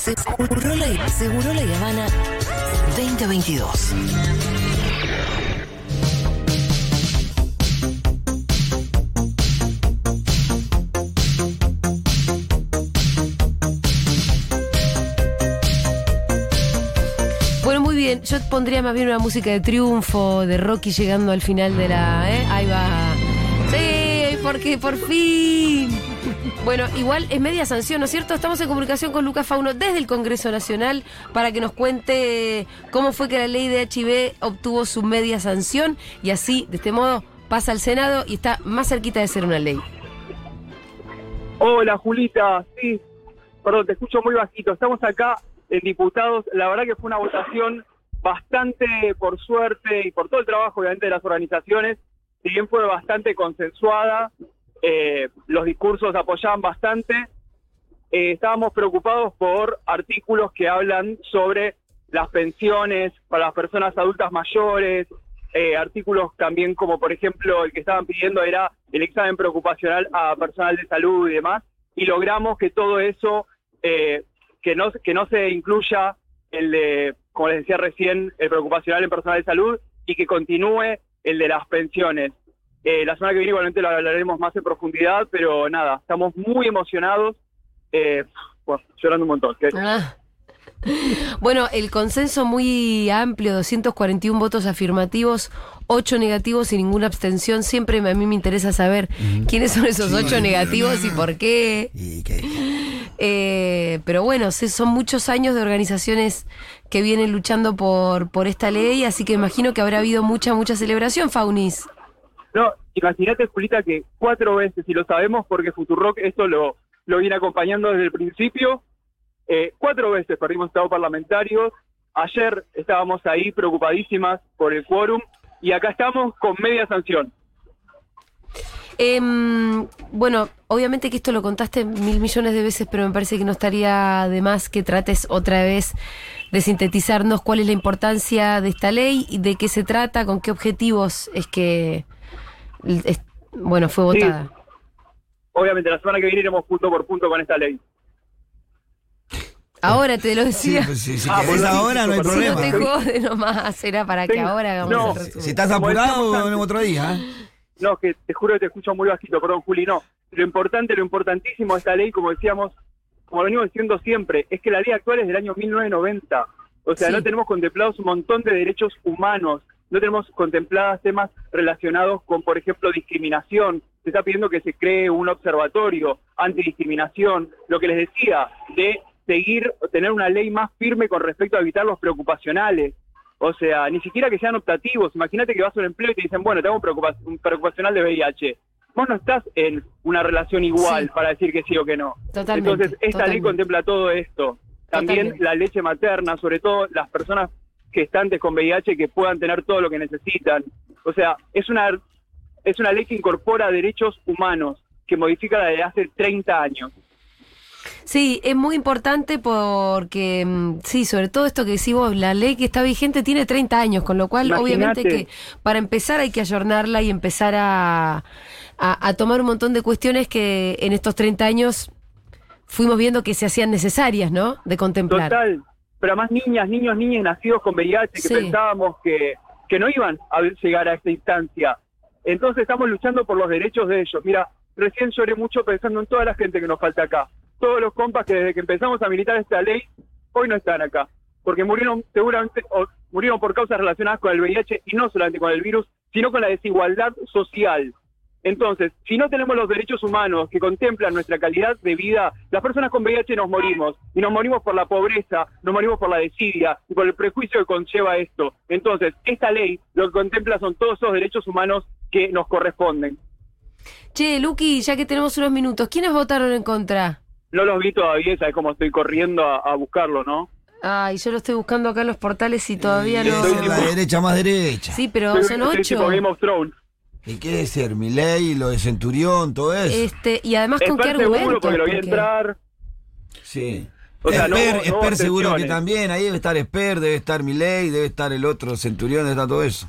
Seguro la, Seguro la Habana 2022. Bueno, muy bien. Yo pondría más bien una música de triunfo, de Rocky llegando al final de la. ¿eh? Ahí va. Sí, porque por fin. Bueno, igual es media sanción, ¿no es cierto? Estamos en comunicación con Lucas Fauno desde el Congreso Nacional para que nos cuente cómo fue que la ley de HIV obtuvo su media sanción y así, de este modo, pasa al Senado y está más cerquita de ser una ley. Hola Julita, sí, perdón, te escucho muy bajito. Estamos acá en diputados. La verdad que fue una votación bastante, por suerte y por todo el trabajo obviamente de las organizaciones, si bien fue bastante consensuada, eh, los discursos apoyaban bastante, eh, estábamos preocupados por artículos que hablan sobre las pensiones para las personas adultas mayores, eh, artículos también como por ejemplo el que estaban pidiendo era el examen preocupacional a personal de salud y demás, y logramos que todo eso, eh, que, no, que no se incluya el de, como les decía recién, el preocupacional en personal de salud y que continúe el de las pensiones. Eh, la semana que viene igualmente lo hablaremos más en profundidad, pero nada, estamos muy emocionados, eh, bueno, llorando un montón. Ah. Bueno, el consenso muy amplio, 241 votos afirmativos, 8 negativos y ninguna abstención. Siempre a mí me interesa saber quiénes son esos Sí, 8 no, negativos no, y por qué. Y Eh, pero bueno, son muchos años de organizaciones que vienen luchando por, por esta ley, así que imagino que habrá habido mucha, mucha celebración, Faunis. No, imagínate, Julita, que cuatro veces, y lo sabemos porque Futurock esto lo, lo viene acompañando desde el principio, eh, cuatro veces perdimos estado parlamentario. Ayer estábamos ahí preocupadísimas por el quórum y acá estamos con media sanción. Em, bueno, obviamente que esto lo contaste mil millones de veces, pero me parece que no estaría de más que trates otra vez de sintetizarnos cuál es la importancia de esta ley y de qué se trata, con qué objetivos es que, es- bueno, fue Sí. votada. Obviamente, la semana que viene iremos punto por punto con esta ley. Ahora te lo sí, decía. pues, si, si Ah, querés bueno, ahora no hay. Si no problema. te jode nomás, era para que Sí, ahora hagamos no. el resumen. Si estás apurado, otro día. ¿eh? No, que te juro que te escucho muy bajito, perdón, Juli, no. Lo importante, lo importantísimo de esta ley, como decíamos, como venimos diciendo siempre, es que la ley actual es del año 1990. O sea, Sí. no tenemos contemplados un montón de derechos humanos, no tenemos contempladas temas relacionados con, por ejemplo, discriminación. Se está pidiendo que se cree un observatorio antidiscriminación. Lo que les decía, de seguir, tener una ley más firme con respecto a evitar los preocupacionales. O sea, ni siquiera que sean optativos. Imagínate que vas a un empleo y te dicen, bueno, te hago un, preocupa- un preocupacional de VIH. Vos no estás en una relación igual Sí. para decir que sí o que no. Totalmente, Entonces, esta ley contempla todo esto. También Totalmente. la leche materna, sobre todo las personas gestantes con VIH que puedan tener todo lo que necesitan. O sea, es una, es una ley que incorpora derechos humanos, que modifica la de hace 30 años. Sí, es muy importante porque, mm, sí, sobre todo esto que decís vos, la ley que está vigente tiene 30 años, con lo cual obviamente que para empezar hay que ayornarla y empezar a, a, a tomar un montón de cuestiones que en estos 30 años fuimos viendo que se hacían necesarias, ¿no? De contemplar. Total. Pero además niñas, niños, niñas nacidos con VIH que Sí. pensábamos que, que no iban a llegar a esta instancia. Entonces estamos luchando por los derechos de ellos. Mira, recién lloré mucho pensando en toda la gente que nos falta acá. Todos los compas que desde que empezamos a militar esta ley, hoy no están acá. Porque murieron seguramente, o murieron por causas relacionadas con el VIH y no solamente con el virus, sino con la desigualdad social. Entonces, si no tenemos los derechos humanos que contemplan nuestra calidad de vida, las personas con VIH nos morimos. Y nos morimos por la pobreza, nos morimos por la desidia y por el prejuicio que conlleva esto. Entonces, esta ley lo que contempla son todos esos derechos humanos que nos corresponden. Che, Luqui, ya que tenemos unos minutos, ¿quiénes votaron en contra? No los vi todavía, sabes cómo estoy corriendo a, a buscarlo, ¿no? Ay, yo lo estoy buscando acá en los portales y todavía no. Esa es la derecha más derecha. Sí, pero son ocho. tipo Game of Thrones. ¿Y qué debe ser? Milei, lo de Centurión, todo eso. Este, y además con qué Esper seguro argumentos. porque lo vi Porque- entrar. Sí. O sea, no Esper, no seguro que también. Ahí debe estar Esper, debe estar Milei, debe estar el otro Centurión, debe estar todo eso.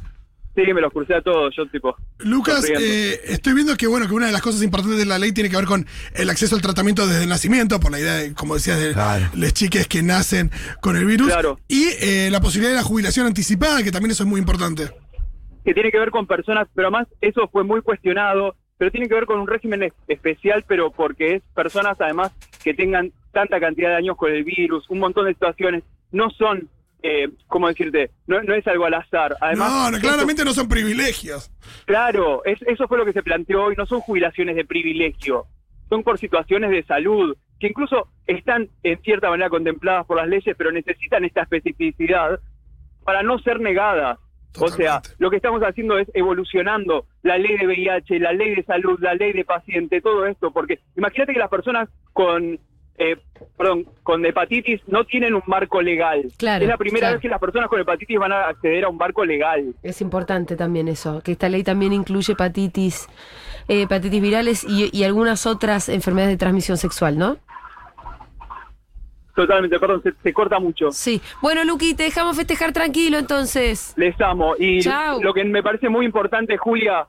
Sí, me los crucé a todos, yo tipo. Lucas, eh, estoy viendo que bueno que una de las cosas importantes de la ley tiene que ver con el acceso al tratamiento desde el nacimiento, por la idea de, como decías, de Claro. las chiques que nacen con el virus. Claro. Y eh, la posibilidad de la jubilación anticipada, que también eso es muy importante. Que tiene que ver con personas, pero además eso fue muy cuestionado, pero tiene que ver con un régimen es- especial, pero porque es personas además que tengan tanta cantidad de años con el virus, un montón de situaciones, no son, eh, ¿cómo decirte? No, no es algo al azar. Además, no, claramente no son privilegios. claro, es- eso fue lo que se planteó y no son jubilaciones de privilegio, son por situaciones de salud, que incluso están en cierta manera contempladas por las leyes, pero necesitan esta especificidad para no ser negadas. O sea, lo que estamos haciendo es evolucionando la ley de VIH, la ley de salud, la ley de paciente, todo esto, porque imagínate que las personas con, eh, perdón, con hepatitis no tienen un marco legal. Claro, es la primera claro. vez que las personas con hepatitis van a acceder a un marco legal. Es importante también eso, que esta ley también incluye hepatitis, eh, hepatitis virales y, y algunas otras enfermedades de transmisión sexual, ¿no? Totalmente, perdón, se, se corta mucho. Sí. Bueno, Luqui, te dejamos festejar tranquilo entonces. Les amo. Y Chau. lo que me parece muy importante, Julia,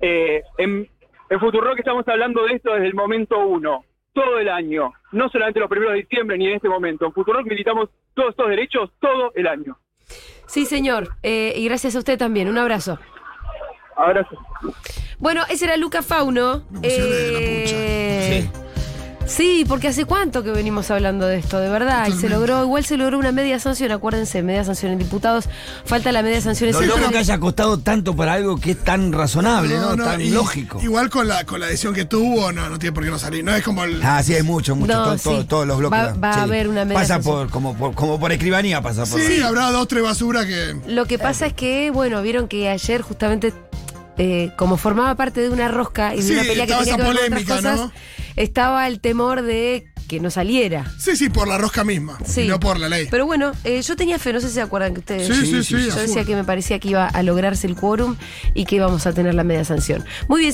eh, en, en Futurock estamos hablando de esto desde el momento uno, todo el año, no solamente los primeros de diciembre ni en este momento. En Futurock militamos todos estos derechos todo el año. Sí, señor. Eh, y gracias a usted también. Un abrazo. Abrazo. Bueno, ese era Luca Fauno. Me la Eh, Sí, porque hace cuánto que venimos hablando de esto, de verdad. Y se logró, igual se logró una media sanción, acuérdense, media sanción en diputados. Falta la media sanción en Lo senadores. loco que haya costado tanto para algo que es tan razonable, ¿no? tan y- lógico. Igual con la, con la decisión que tuvo, no, no tiene por qué no salir. No es como el. Ah, sí, hay mucho, mucho. No, todo- sí. todo- todos los bloques. Va- va a sí. haber una media Pasa sanción. por como, por, como por escribanía, pasa por. sí, habrá dos, tres basuras que. Lo que pasa es que, bueno, vieron que ayer justamente, eh, como formaba parte de una rosca y de Sí, una pelea que tenía que esa ver con otras polémica, cosas, ¿no? Estaba el temor de que no saliera. Sí, sí, por la rosca misma. Sí. No por la ley. Pero bueno, eh, yo tenía fe, no sé si se acuerdan que ustedes. Sí, sí, sí, Yo a decía que me parecía que iba a lograrse el quórum y que íbamos a tener la media sanción. Muy bien.